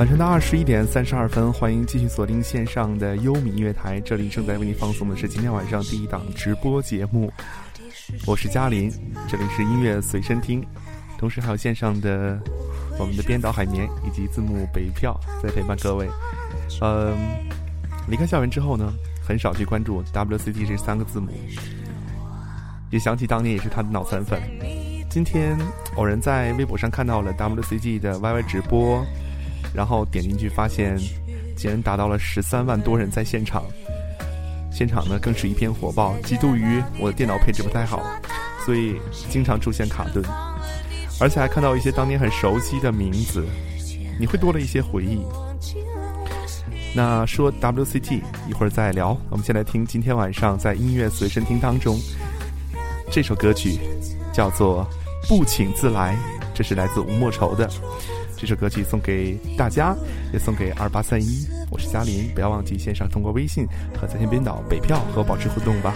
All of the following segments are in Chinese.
晚上的二十一点三十二分，欢迎继续锁定线上的优米音乐台。这里正在为您放送的是今天晚上第一档直播节目，我是嘉林，这里是音乐随身听，同时还有线上的我们的编导海绵以及字幕北票在陪伴各位。嗯，离开校园之后呢，很少去关注 WCT 这三个字母，也想起当年也是他的脑残粉。今天偶然在微博上看到了 WCG 的 YY 直播。然后点进去，发现竟然达到了十三万多人在现场，现场呢更是一片火爆。嫉妒于我的电脑配置不太好，所以经常出现卡顿，而且还看到一些当年很熟悉的名字，你会多了一些回忆。那说 WCT 一会儿再聊，我们先来听今天晚上在音乐随身听当中这首歌曲，叫做《不请自来》，这是来自吴莫愁的。这首歌曲送给大家，也送给二八三一。我是嘉林，不要忘记线上通过微信和在线编导北票和我保持互动吧。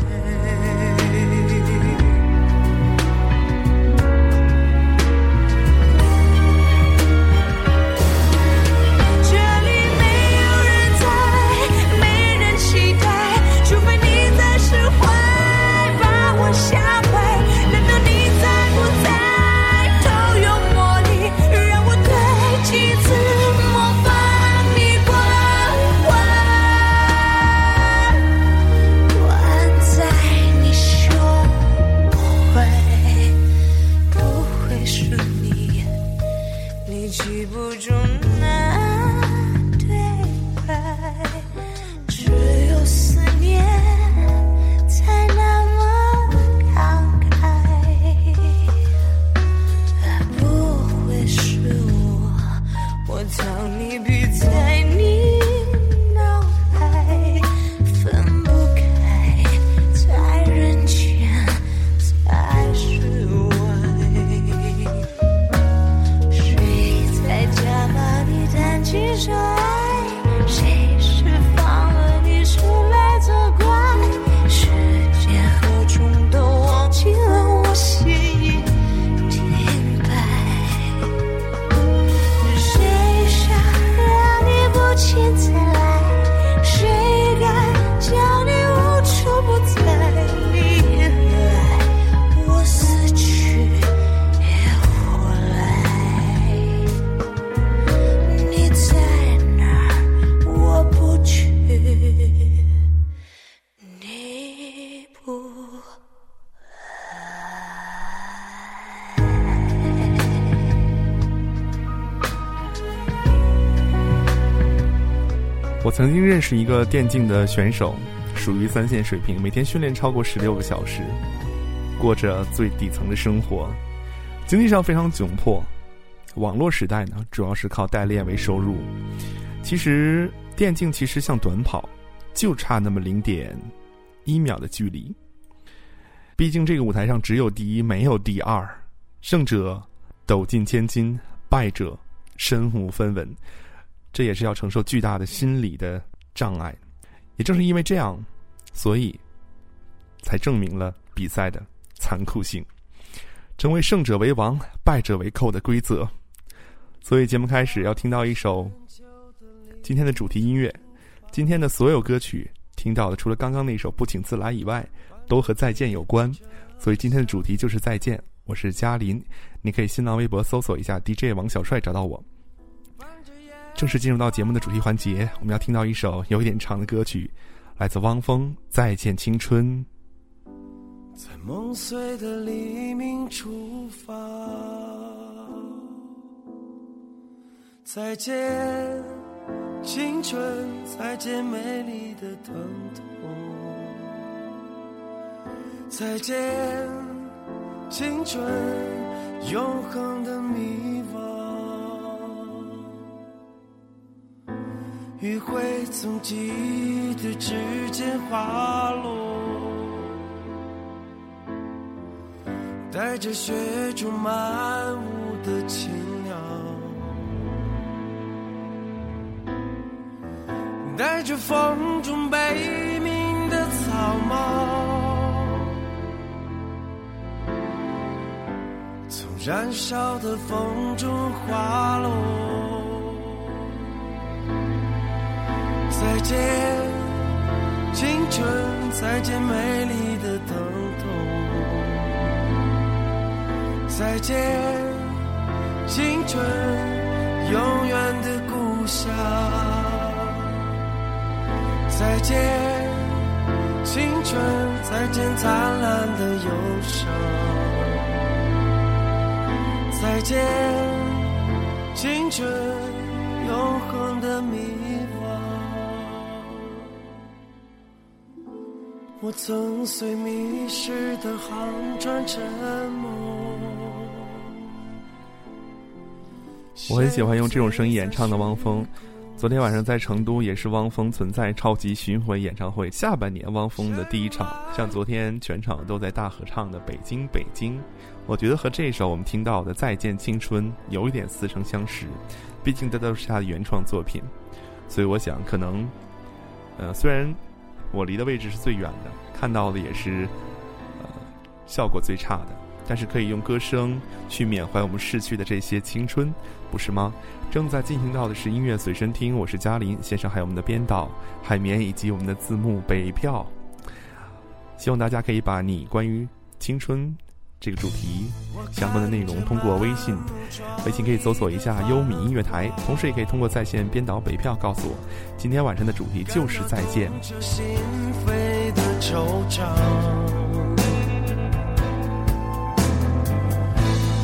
认识一个电竞的选手，属于三线水平，每天训练超过十六个小时，过着最底层的生活，经济上非常窘迫。网络时代呢，主要是靠代练为收入。其实电竞其实像短跑，就差那么零点一秒的距离。毕竟这个舞台上只有第一，没有第二，胜者斗进千金，败者身无分文。这也是要承受巨大的心理的障碍，也正是因为这样，所以才证明了比赛的残酷性，成为胜者为王、败者为寇的规则。所以节目开始要听到一首今天的主题音乐，今天的所有歌曲听到的，除了刚刚那首《不请自来》以外，都和再见有关。所以今天的主题就是再见。我是嘉林，你可以新浪微博搜索一下 DJ 王小帅找到我。正式进入到节目的主题环节，我们要听到一首有一点长的歌曲，来自汪峰《再见青春》。在梦碎的黎明出发，再见青春，再见美丽的疼痛，再见青春，永恒的迷余晖从记忆的指尖滑落，带着雪中漫舞的青鸟，带着风中悲鸣的草帽，从燃烧的风中滑落。见，青春，再见美丽的疼痛。再见，青春，永远的故乡。再见，青春，再见灿烂的忧伤。再见，青春，永恒的迷我曾随迷失的航船沉没。我很喜欢用这种声音演唱的汪峰。昨天晚上在成都也是汪峰存在超级巡回演唱会下半年汪峰的第一场，像昨天全场都在大合唱的《北京北京》，我觉得和这首我们听到的《再见青春》有一点似曾相识，毕竟这都是他的原创作品，所以我想可能，呃，虽然我离的位置是最远的，看到的也是，呃，效果最差的，但是可以用歌声去缅怀我们逝去的这些青春，不是吗？正在进行到的是音乐随身听，我是嘉林，先生还有我们的编导海绵以及我们的字幕北漂。希望大家可以把你关于青春这个主题相关的内容通过微信，微信可以搜索一下优米音乐台，同时也可以通过在线编导北票告诉我，今天晚上的主题就是再见。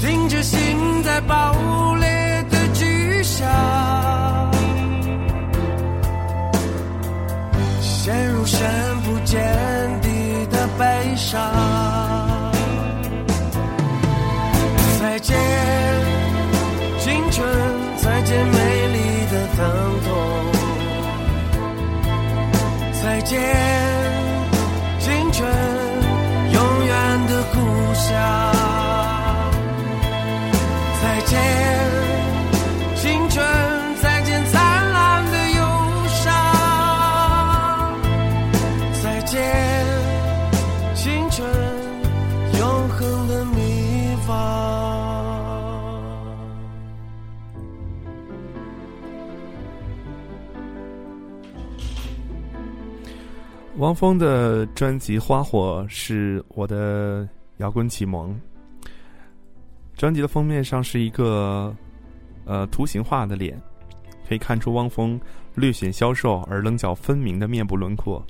听着心在爆裂的巨响，陷入深不见底的悲伤。再见，青春，再见美丽的疼痛。再见，青春，永远的故乡。再见，青春，再见灿烂的忧伤。再见汪峰的专辑《花火》是我的摇滚启蒙。专辑的封面上是一个呃图形化的脸，可以看出汪峰略显消瘦而棱角分明的面部轮廓。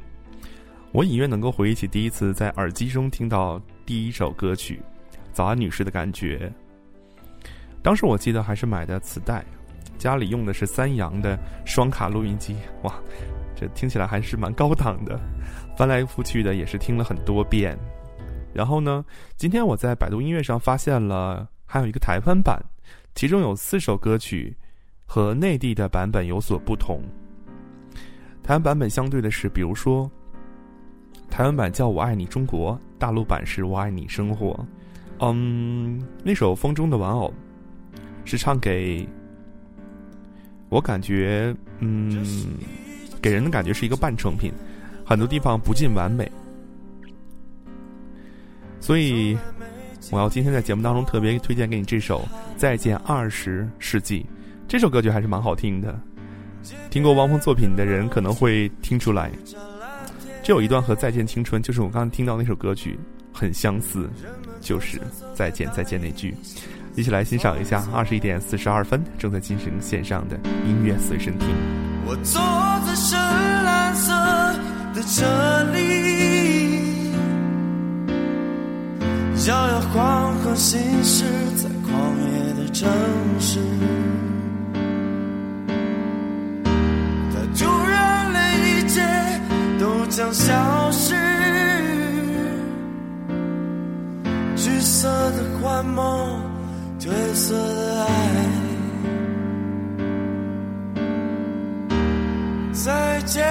我隐约能够回忆起第一次在耳机中听到第一首歌曲《早安女士》的感觉。当时我记得还是买的磁带，家里用的是三洋的双卡录音机，哇！这听起来还是蛮高档的，翻来覆去的也是听了很多遍。然后呢，今天我在百度音乐上发现了还有一个台湾版，其中有四首歌曲和内地的版本有所不同。台湾版本相对的是，比如说，台湾版叫我爱你中国，大陆版是我爱你生活。嗯，那首《风中的玩偶》是唱给我感觉，嗯。给人的感觉是一个半成品，很多地方不尽完美，所以我要今天在节目当中特别推荐给你这首《再见二十世纪》。这首歌曲还是蛮好听的，听过汪峰作品的人可能会听出来，这有一段和《再见青春》就是我刚刚听到那首歌曲很相似，就是“再见再见”那句。一起来欣赏一下，二十一点四十二分正在进行线上的音乐随身听。我坐在深蓝色的车里，摇摇晃晃行驶在狂野的城市。它突然一切都将消失，橘色的幻梦，褪色的爱。再见，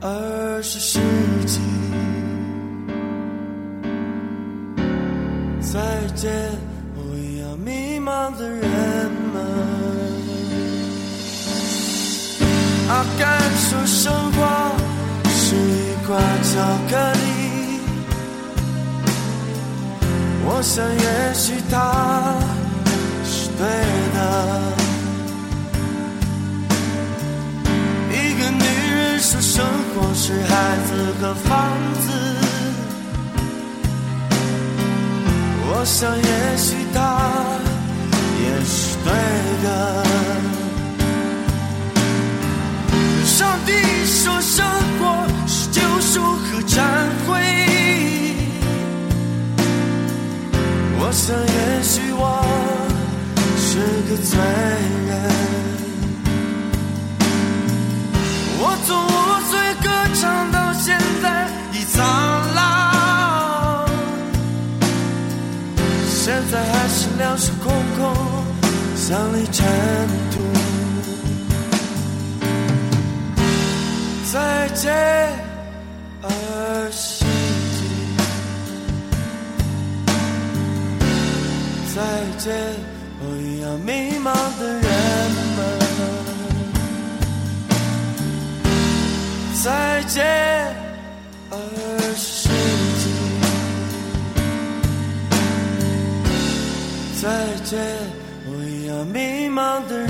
二十世纪。再见，为要迷茫的人们。啊，感受生活是一块巧克力。我想，也许他是对的。一个女人说生活是孩子和房子，我想也许他也是对的。上帝说生活是救赎和忏悔，我想也许我是个罪人。我从五岁歌唱到现在已苍老，现在还是两手空空，像粒尘土。再见，儿时再见，我一样迷茫的人们。再见，二十世纪。再见，我一样迷茫的人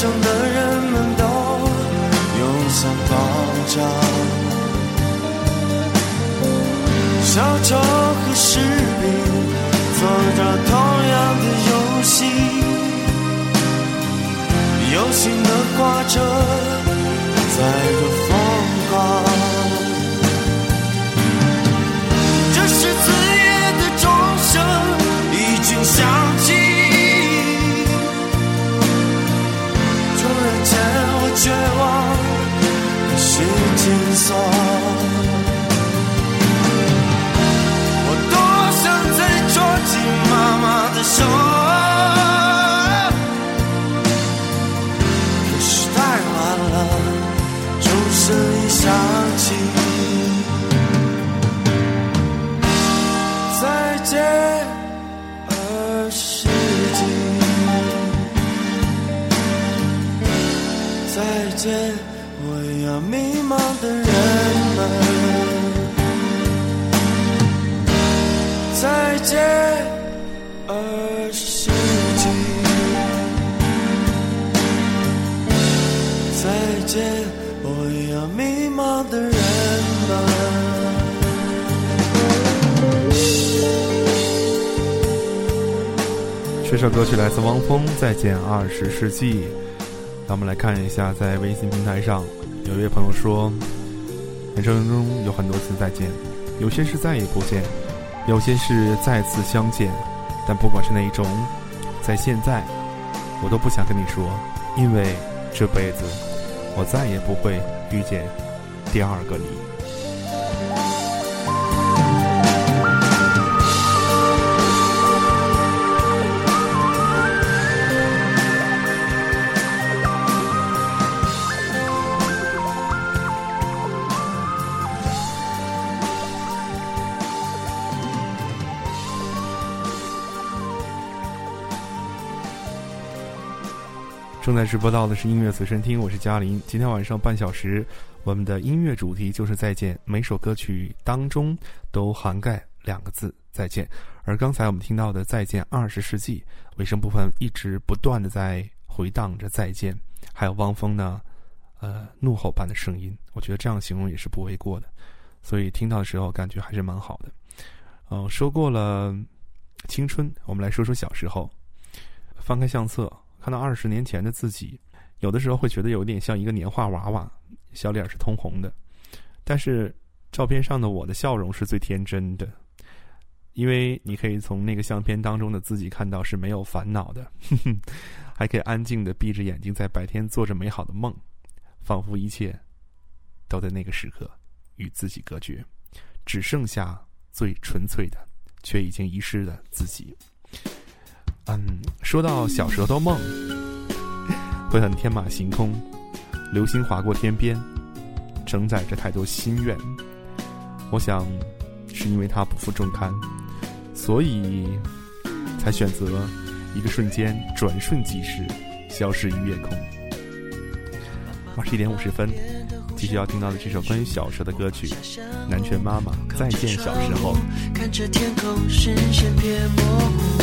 城的人们都拥上爆炸。小丑和士兵做着同样的游戏，有心的挂着，在这疯狂。这是子夜的钟声已经响我多想再抓紧妈妈的手，可是太晚了，钟声已响起。再见，儿时记。再见，我要迷茫的人再见，儿时记。再见，我一样迷茫的人们。这首歌曲来自汪峰，《再见二十世纪》。让我们来看一下，在微信平台上，有一位朋友说，人生中有很多次再见，有些是再也不见。有些事再次相见，但不管是哪一种，在现在，我都不想跟你说，因为这辈子我再也不会遇见第二个你。正在直播到的是音乐随身听，我是嘉林。今天晚上半小时，我们的音乐主题就是再见。每首歌曲当中都涵盖两个字“再见”。而刚才我们听到的《再见二十世纪》尾声部分，一直不断的在回荡着再见。还有汪峰呢，呃，怒吼般的声音，我觉得这样形容也是不为过的。所以听到的时候感觉还是蛮好的。嗯，说过了青春，我们来说说小时候。翻开相册。看到二十年前的自己，有的时候会觉得有点像一个年画娃娃，小脸是通红的。但是照片上的我的笑容是最天真的，因为你可以从那个相片当中的自己看到是没有烦恼的，还可以安静的闭着眼睛在白天做着美好的梦，仿佛一切都在那个时刻与自己隔绝，只剩下最纯粹的，却已经遗失的自己。嗯，说到小时候的梦，会很天马行空，流星划过天边，承载着太多心愿。我想，是因为它不负重堪，所以才选择一个瞬间转瞬即逝，消失于夜空。二十一点五十分。继续要听到的这首关于小时候的歌曲，南拳妈妈再见小时候。看着天空视线变模糊，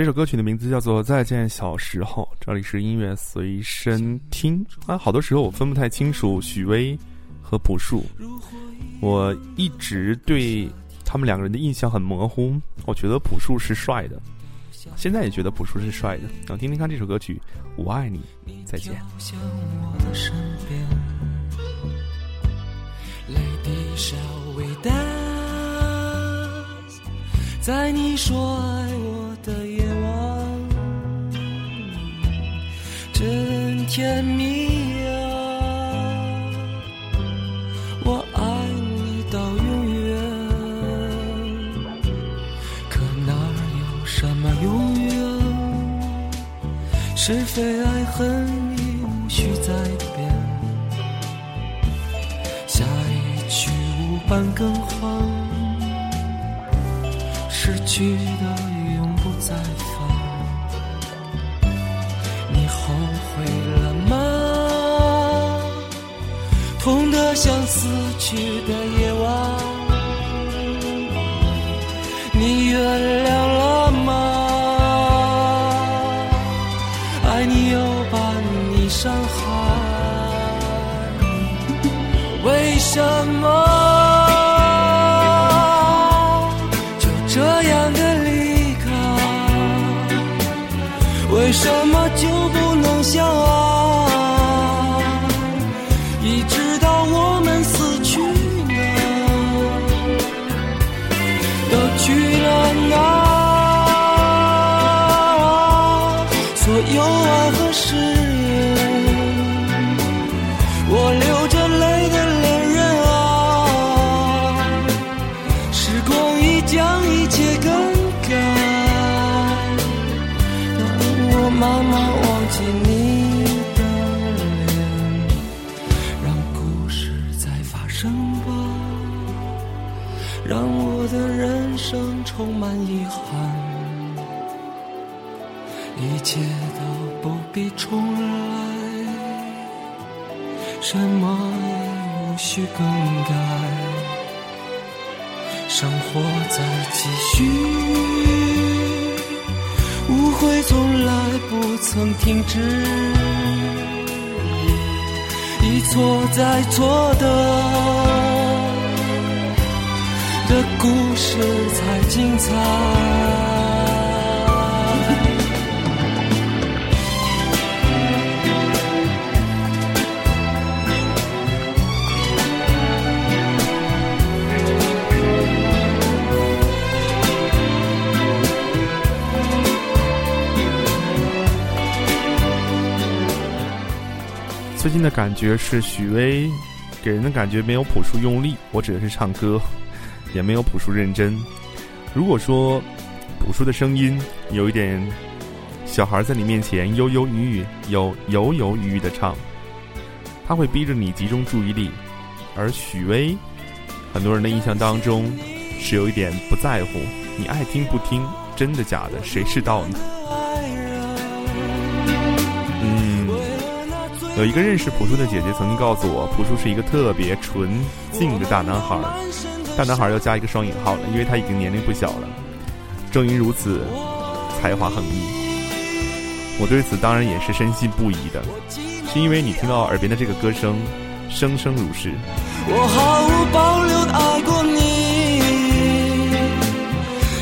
这首歌曲的名字叫做《再见小时候》，这里是音乐随身听啊。好多时候我分不太清楚许巍和朴树，我一直对他们两个人的印象很模糊。我觉得朴树是帅的，现在也觉得朴树是帅的。想听听看这首歌曲《我爱你》，再见。在你说爱我的夜真甜蜜呀、啊，我爱你到永远。可哪有什么永远？是非爱恨已无需再辩。下一句无伴更换，失去的永不再。痛得像死去的夜晚，你原谅了吗？爱你又把你伤害，为什么就这样的离开？为什么就不能相？去更改，生活在继续，误会从来不曾停止，一错再错的的故事才精彩。最近的感觉是许巍给人的感觉没有朴树用力，我指的是唱歌，也没有朴树认真。如果说朴树的声音有一点小孩在你面前悠悠语语、有犹犹豫豫的唱，他会逼着你集中注意力；而许巍，很多人的印象当中是有一点不在乎，你爱听不听，真的假的，谁知道呢？有一个认识朴树的姐姐曾经告诉我，朴树是一个特别纯净的大男孩。大男孩要加一个双引号了，因为他已经年龄不小了。正因如此，才华横溢。我对此当然也是深信不疑的，是因为你听到耳边的这个歌声，声声如是。我毫无保留的爱过你，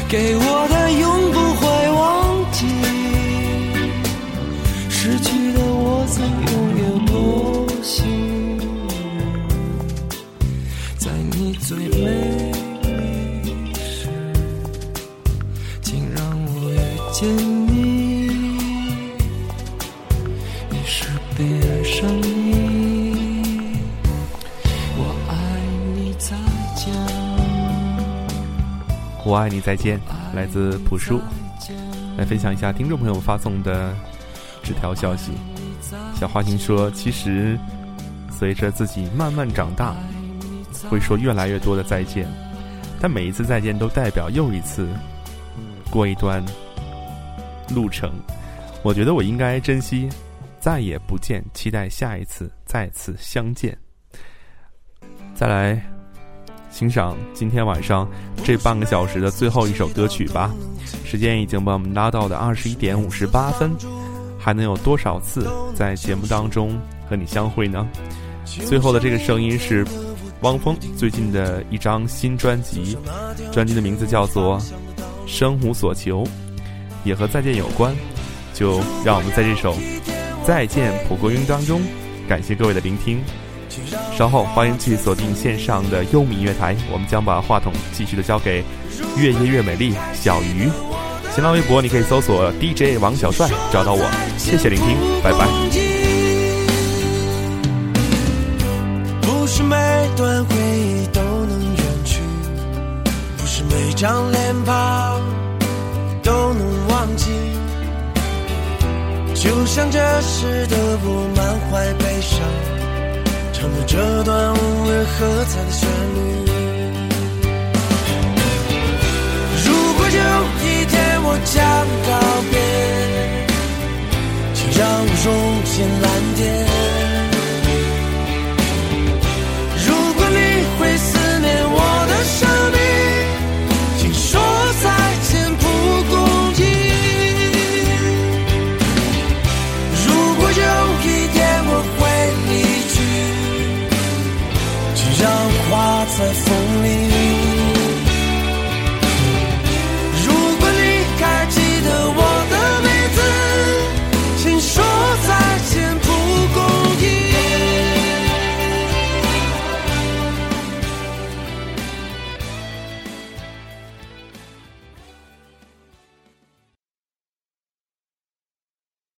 给我的勇我爱你，再见。来自朴树，来分享一下听众朋友发送的纸条消息。小花心说：“其实，随着自己慢慢长大，会说越来越多的再见，但每一次再见都代表又一次过一段路程。我觉得我应该珍惜，再也不见，期待下一次再次相见。”再来欣赏今天晚上这半个小时的最后一首歌曲吧。时间已经把我们拉到了二十一点五十八分，还能有多少次在节目当中和你相会呢？最后的这个声音是汪峰最近的一张新专辑，专辑的名字叫做《生无所求》，也和再见有关。就让我们在这首《再见蒲公英》当中，感谢各位的聆听。稍后欢迎继续锁定线上的优米音乐台，我们将把话筒继续的交给越夜越美丽小鱼。新浪微博你可以搜索 DJ 王小帅找到我。谢谢聆听，拜拜。不是每段回忆都能远去，不是每张脸庞都能忘记。就像这时的我满怀悲伤，这段无人喝彩的旋律。如果有一天我将告别，请让我。